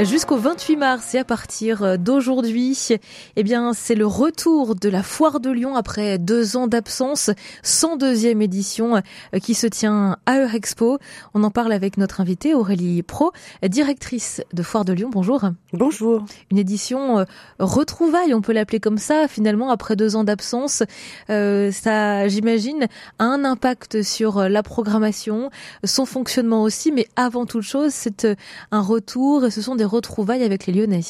Jusqu'au 28 mars et à partir d'aujourd'hui, eh bien, c'est le retour de la foire de Lyon après deux ans d'absence, 102e édition euh, qui se tient à Eurexpo. On en parle avec notre invitée Aurélie Pro, directrice de Foire de Lyon. Bonjour. Bonjour. Une édition euh, retrouvaille, on peut l'appeler comme ça, finalement, après deux ans d'absence. Euh, ça, j'imagine, a un impact sur la programmation, son fonctionnement aussi, mais avant toute chose, c'est un retour et ce sont des retrouvailles avec les Lyonnais.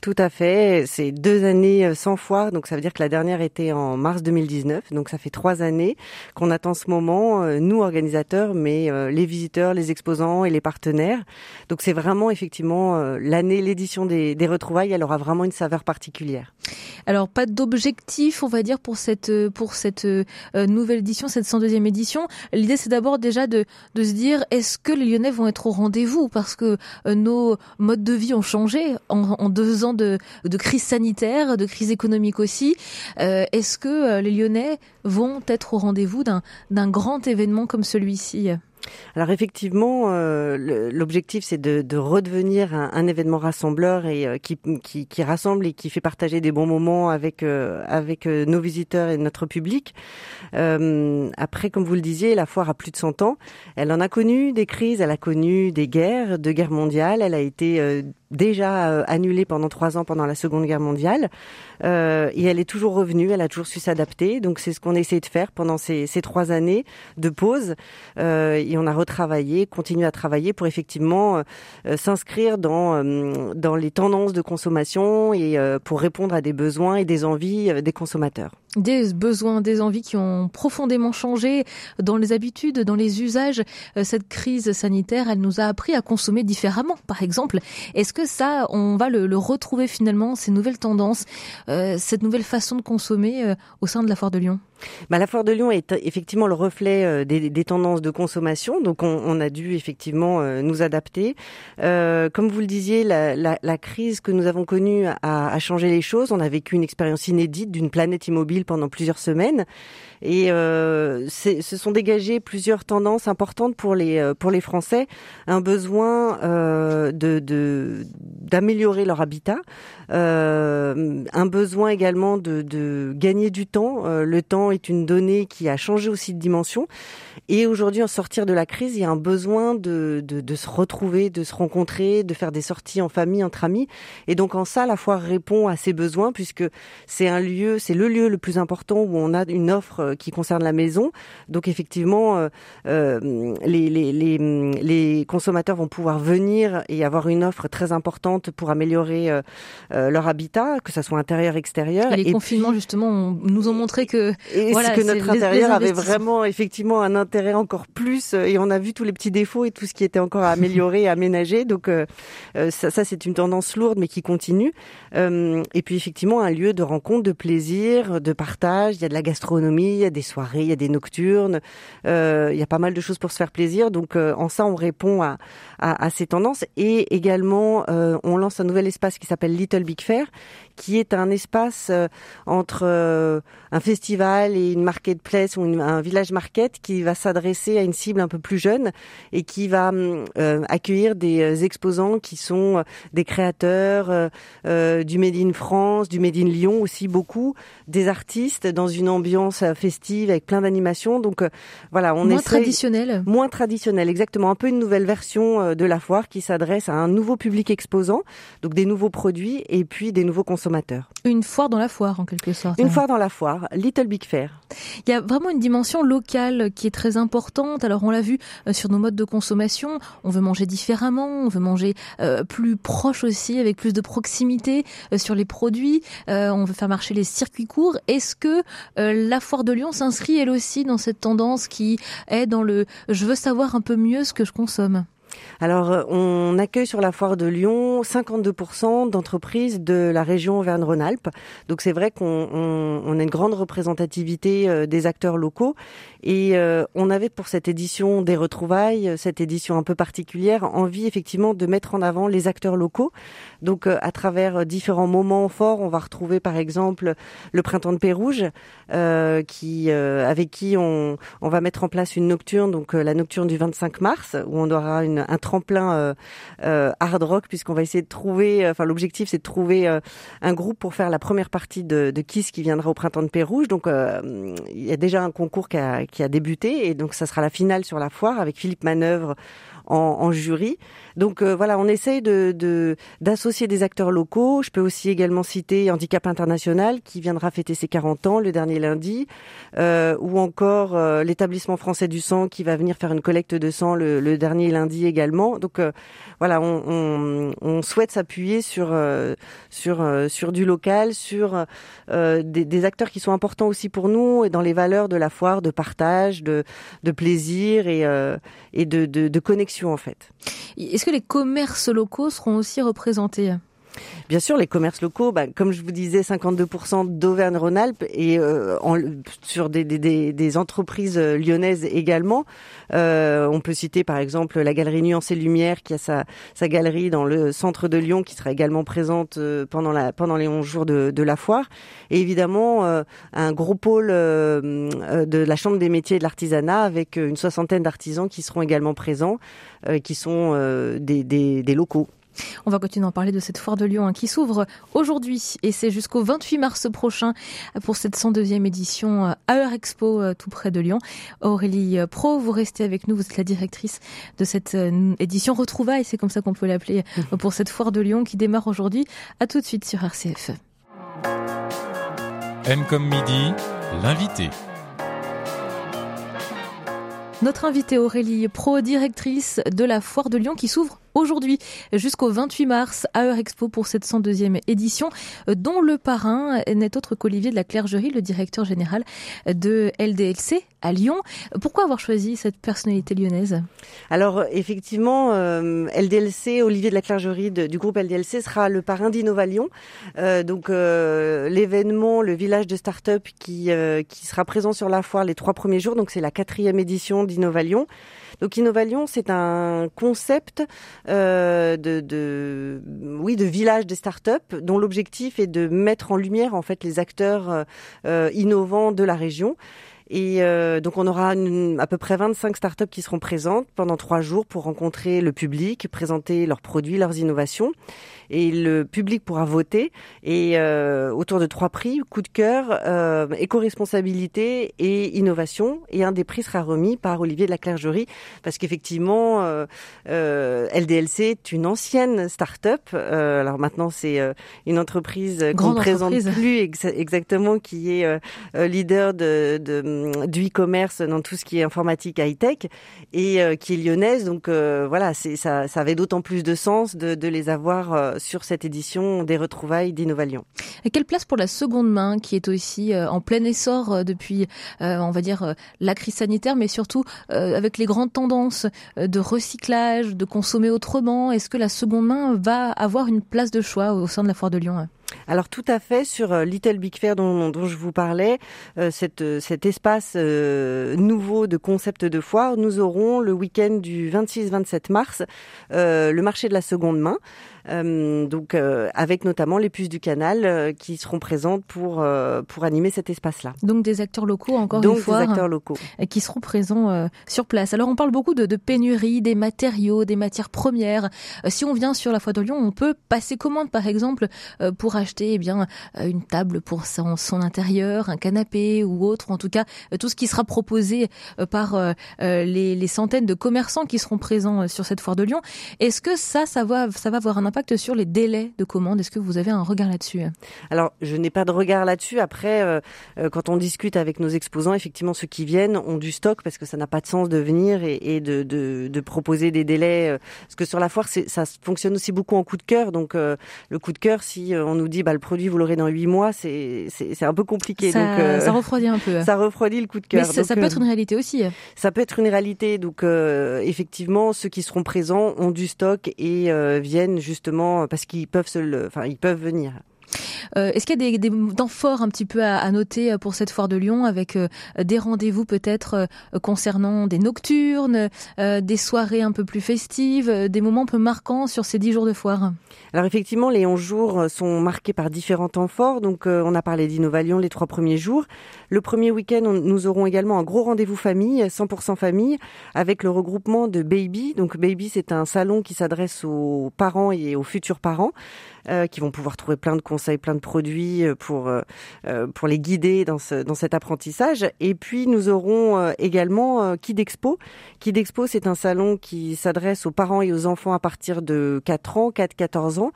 Tout à fait. C'est deux années euh, sans foire, donc ça veut dire que la dernière était en mars 2019. Donc ça fait trois années qu'on attend ce moment, euh, nous organisateurs, mais euh, les visiteurs, les exposants et les partenaires. Donc c'est vraiment effectivement l'année, l'édition des, des retrouvailles, elle aura vraiment une saveur particulière. Alors pas d'objectif, on va dire pour cette pour cette nouvelle édition, cette 102e édition. L'idée c'est d'abord déjà de de se dire est-ce que les Lyonnais vont être au rendez-vous? Parce que nos modes de vie ont changé en deux ans de, crise sanitaire, de crise économique aussi. Euh, Est-ce que euh, les Lyonnais vont être au rendez-vous d'un grand événement comme celui-ci? Alors effectivement, euh, l'objectif c'est de, de, redevenir un, événement rassembleur et qui, rassemble et qui fait partager des bons moments avec nos visiteurs et notre public. après, comme vous le disiez, la foire a plus de 100 ans. Elle en a connu des crises, elle a connu des guerres, deux guerres mondiales. Elle a été déjà annulée pendant trois ans pendant la Seconde Guerre mondiale et elle est toujours revenue. Elle a toujours su s'adapter. Donc c'est ce qu'on essaie de faire pendant ces, ces trois années de pause et on a retravaillé, continue à travailler pour effectivement euh, euh, s'inscrire dans euh, dans les tendances de consommation et pour répondre à des besoins et des envies des consommateurs. Des besoins, des envies qui ont profondément changé dans les habitudes, dans les usages. Cette crise sanitaire, elle nous a appris à consommer différemment, par exemple. Est-ce que ça, on va le, le, retrouver finalement, ces nouvelles tendances, cette nouvelle façon de consommer au sein de la Foire de Lyon? Bah, la foire de Lyon est effectivement le reflet euh, des, tendances de consommation, donc on, a dû effectivement euh, nous adapter. Euh, comme vous le disiez, la, crise que nous avons connue a, a, changé les choses. On a vécu une expérience inédite d'une planète immobile pendant plusieurs semaines, et euh, se sont dégagées plusieurs tendances importantes pour les euh, pour les Français. Un besoin euh, de d'améliorer leur habitat, un besoin également de, de gagner du temps. le temps est une donnée qui a changé aussi de dimension. Et aujourd'hui, en sortir de la crise, il y a un besoin de, de, de, se retrouver, de se rencontrer, de faire des sorties en famille, entre amis. Et donc en ça, la foire répond à ces besoins puisque c'est un lieu, c'est le lieu le plus important où on a une offre qui concerne la maison. Donc effectivement, euh, euh les, les, les, les, consommateurs vont pouvoir venir et avoir une offre très importante pour améliorer euh, euh leur habitat, que ce soit intérieur, extérieur. Et les confinements justement nous ont montré que, et voilà, que notre intérieur avait vraiment effectivement un intérêt encore plus euh, et on a vu tous les petits défauts et tout ce qui était encore à améliorer aménager. Donc euh, euh, ça, ça c'est une tendance lourde mais qui continue. et puis effectivement un lieu de rencontre, de plaisir, de partage. Il y a de la gastronomie, il y a des soirées, il y a des nocturnes. il y a pas mal de choses pour se faire plaisir. Donc en ça on répond à, à, à ces tendances et également on lance un nouvel espace qui s'appelle Little Big Fair qui est un espace entre un festival et une marketplace ou un village market qui va s'adresser à une cible un peu plus jeune et qui va euh, accueillir des euh, exposants qui sont euh, des créateurs euh, du Made in France, du Made in Lyon aussi beaucoup, des artistes dans une ambiance festive avec plein d'animations. Donc voilà, on moins essaie, traditionnel. Moins traditionnel, exactement. Un peu une nouvelle version de la foire qui s'adresse à un nouveau public exposant, donc des nouveaux produits et puis des nouveaux consommateurs. Une foire dans la foire en quelque sorte. Une foire dans la foire, Little Big Fair. Il y a vraiment une dimension locale qui est très importante. Alors on l'a vu euh, sur nos modes de consommation, on veut manger différemment, on veut manger euh, plus proche aussi, avec plus de proximité euh, sur les produits, on veut faire marcher les circuits courts. Est-ce que la foire de Lyon s'inscrit elle aussi dans cette tendance qui est dans le je veux savoir un peu mieux ce que je consomme Alors, euh, on accueille sur la foire de Lyon 52% d'entreprises de la région Auvergne-Rhône-Alpes. Donc, c'est vrai qu'on a une grande représentativité euh, des acteurs locaux. Et euh, on avait pour cette édition des retrouvailles, cette édition un peu particulière, envie effectivement de mettre en avant les acteurs locaux. Donc, à travers différents moments forts, on va retrouver par exemple le printemps de Pérouge, avec qui on, on va mettre en place une nocturne, donc la nocturne du 25 mars, où on aura une un tremplin euh, euh, hard rock puisqu'on va essayer de trouver. Enfin, l'objectif c'est de trouver euh, un groupe pour faire la première partie de, de Kiss qui viendra au printemps de Pérouge. Donc, il y a déjà un concours qui a, qui a débuté et donc ça sera la finale sur la foire avec Philippe Manœuvre en, en jury. Donc euh, voilà, on essaye de d'associer des acteurs locaux. Je peux aussi également citer Handicap International qui viendra fêter ses 40 ans le dernier lundi, euh, ou encore euh, l'établissement français du sang qui va venir faire une collecte de sang le, le dernier lundi également. Donc euh, voilà, on, on, on souhaite s'appuyer sur sur sur du local, sur des, des, acteurs qui sont importants aussi pour nous et dans les valeurs de la foire, de partage, de de plaisir et et de, de, de connexion Est-ce que les commerces locaux seront aussi représentés? Bien sûr, les commerces locaux, bah, comme je vous disais, 52% d'Auvergne-Rhône-Alpes et euh, en, sur des, des, des, entreprises euh, lyonnaises également. Euh, on peut citer par exemple la galerie Nuance et Lumière qui a sa, sa galerie dans le centre de Lyon qui sera également présente euh, pendant, la, pendant les 11 jours de, de la foire. Et évidemment, euh, un gros pôle de la Chambre des métiers et de l'artisanat avec une soixantaine d'artisans qui seront également présents, qui sont des, des locaux. On va continuer à parler de cette foire de Lyon hein, qui s'ouvre aujourd'hui et c'est jusqu'au 28 mars prochain pour cette 102e édition euh, à Expo euh, tout près de Lyon. Aurélie euh, Pro, vous restez avec nous, vous êtes la directrice de cette édition Retrouvailles, c'est comme ça qu'on peut l'appeler pour cette foire de Lyon qui démarre aujourd'hui. À tout de suite sur RCF. M comme midi, l'invité. Notre invitée Aurélie Pro, directrice de la foire de Lyon qui s'ouvre aujourd'hui jusqu'au 28 mars à Eurexpo pour cette 102e édition, dont le parrain n'est autre qu'Olivier de la Clergerie, le directeur général de LDLC à Lyon. Pourquoi avoir choisi cette personnalité lyonnaise? Alors effectivement, euh, LDLC, Olivier de la Clergerie du groupe LDLC sera le parrain d'Innova Lyon. Euh, donc euh, l'événement, le village de start-up qui, euh, qui sera présent sur la foire les trois premiers jours. Donc c'est la quatrième édition d'Innova Lyon. Donc Innovalion, c'est un concept euh, de, de, oui, de village des startups dont l'objectif est de mettre en lumière en fait les acteurs euh, innovants de la région. Et euh, donc on aura une, à peu près 25 startups qui seront présentes pendant trois jours pour rencontrer le public, présenter leurs produits, leurs innovations et le public pourra voter et euh, autour de trois prix coup de cœur, euh, éco-responsabilité et innovation. Et un des prix sera remis par Olivier de la Clergerie parce qu'effectivement, euh, euh LDLC est une ancienne start-up. Euh, alors maintenant, c'est une entreprise qu'on ne présente plus ex exactement, qui est leader de, de du e-commerce dans tout ce qui est informatique high-tech et qui est lyonnaise. Donc voilà, c'est ça, ça avait d'autant plus de sens de, de les avoir sur cette édition des retrouvailles d'Innovalion. Et quelle place pour la seconde main qui est aussi euh, en plein essor euh, depuis, euh, on va dire, la crise sanitaire, mais surtout avec les grandes tendances de recyclage, de consommer autrement? Est-ce que la seconde main va avoir une place de choix au sein de la foire de Lyon? Alors tout à fait sur Little Big Fair dont, je vous parlais, cette, cet espace nouveau de concept de foire, nous aurons le week-end du 26-27 mars le marché de la seconde main. Euh, donc euh, avec notamment les puces du canal euh, qui seront présentes pour pour animer cet espace-là. Donc des acteurs locaux encore une fois. des acteurs locaux qui seront présents sur place. Alors on parle beaucoup de, de, pénurie des matériaux, des matières premières. si on vient sur la Foire de Lyon, on peut passer commande par exemple pour acheter eh bien une table pour son, son intérieur, un canapé ou autre. En tout cas, tout ce qui sera proposé par les, les centaines de commerçants qui seront présents sur cette Foire de Lyon. Est-ce que ça, ça va ça va avoir un impact impact sur les délais de commande? Est-ce que vous avez un regard là-dessus? Alors, je n'ai pas de regard là-dessus. Après, quand on discute avec nos exposants, effectivement, ceux qui viennent ont du stock parce que ça n'a pas de sens de venir et, de, de, proposer des délais. Parce que sur la foire, ça fonctionne aussi beaucoup en coup de cœur. Donc, le coup de cœur, si on nous dit bah, le produit, vous l'aurez dans huit mois, c'est un peu compliqué. Ça, donc, ça refroidit un peu. Ça refroidit le coup de cœur. Mais ça, peut être une réalité aussi. Ça peut être une réalité. Donc, effectivement, ceux qui seront présents ont du stock et viennent justement parce qu'ils peuvent se le, enfin, ils peuvent venir. Euh, est-ce qu'il y a des, des, temps forts un petit peu à, à, noter euh, pour cette foire de Lyon avec euh, des rendez-vous peut-être concernant des nocturnes, des soirées un peu plus festives, des moments un peu marquants sur ces dix jours de foire? Alors effectivement, les 11 jours sont marqués par différents temps forts. Donc on a parlé d'Innovalion les trois premiers jours. Le premier week-end, nous aurons également un gros rendez-vous famille, 100% famille, avec le regroupement de Baby. Donc Baby, c'est un salon qui s'adresse aux parents et aux futurs parents, qui vont pouvoir trouver plein de conseils, plein de produits euh, pour euh, euh, pour les guider dans ce dans cet apprentissage. Et puis nous aurons également Kid Expo. Kid Expo, c'est un salon qui s'adresse aux parents et aux enfants à partir de 4 ans, 4-14 ans.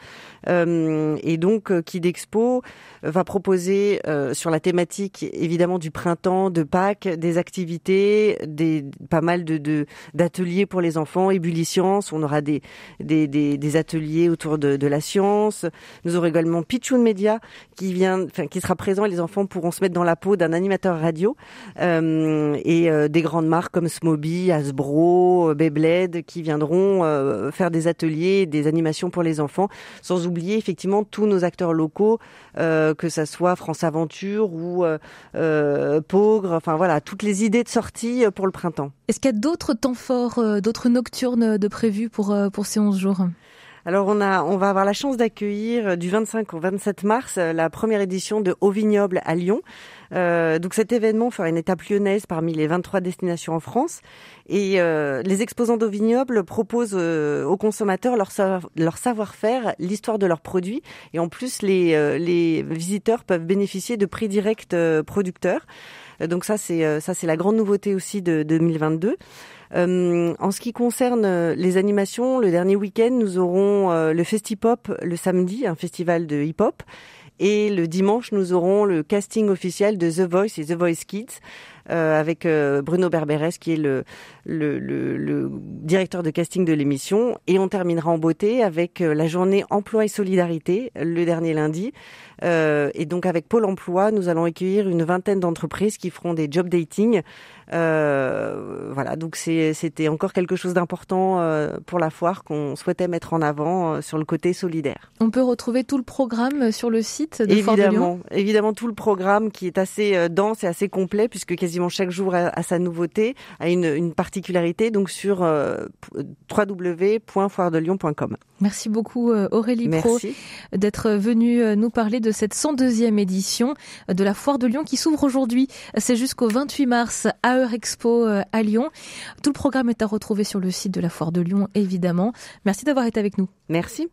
et donc Kid Expo va proposer sur la thématique évidemment du printemps, de Pâques, des activités, des pas mal de d'ateliers pour les enfants, ébullitions. On aura des des, des, des ateliers autour de, de la science. Nous aurons également Pichoun Media qui sera présent. Les enfants pourront se mettre dans la peau d'un animateur radio euh, et euh, des grandes marques comme Smoby, Hasbro, euh, Beyblade qui viendront faire des ateliers, des animations pour les enfants, sans oublier effectivement tous nos acteurs locaux, que ça soit France Aventure ou Pogre, enfin voilà, toutes les idées de sortie pour le printemps. Est-ce qu'il y a d'autres temps forts, d'autres nocturnes de prévus pour pour ces 11 jours? Alors on a, on va avoir la chance d'accueillir euh, du 25 au 27 mars euh, la première édition de Au Vignoble à Lyon. Euh, donc cet événement fera une étape lyonnaise parmi les 23 destinations en France. Et euh, les exposants d'Au Vignoble proposent aux consommateurs leur, leur savoir-faire, l'histoire de leurs produits. Et en plus, les, les visiteurs peuvent bénéficier de prix directs producteurs. Donc ça, c'est ça, c'est la grande nouveauté aussi de 2022. Euh, en ce qui concerne euh, les animations, le dernier week-end, nous aurons euh, le Festipop le samedi, un festival de hip-hop. Et le dimanche, nous aurons le casting officiel de The Voice et The Voice Kids. Avec Bruno Berberes qui est le, le, le, le, directeur de casting de l'émission. Et on terminera en beauté avec euh, la journée emploi et solidarité le dernier lundi. et donc avec Pôle Emploi, nous allons accueillir une vingtaine d'entreprises qui feront des job dating. voilà, donc c'était encore quelque chose d'important pour la foire qu'on souhaitait mettre en avant sur le côté solidaire. On peut retrouver tout le programme sur le site de évidemment, Foire de Lyon? Évidemment, tout le programme qui est assez dense et assez complet puisque quasiment chaque jour à, sa nouveauté, a une, donc sur euh, www.foiredelyon.com. Merci beaucoup euh, Aurélie Pro d'être venue euh, nous parler de cette 102e édition de la Foire de Lyon qui s'ouvre aujourd'hui. C'est jusqu'au 28 mars à Eurexpo à Lyon. Tout le programme est à retrouver sur le site de la Foire de Lyon évidemment. Merci d'avoir été avec nous. Merci.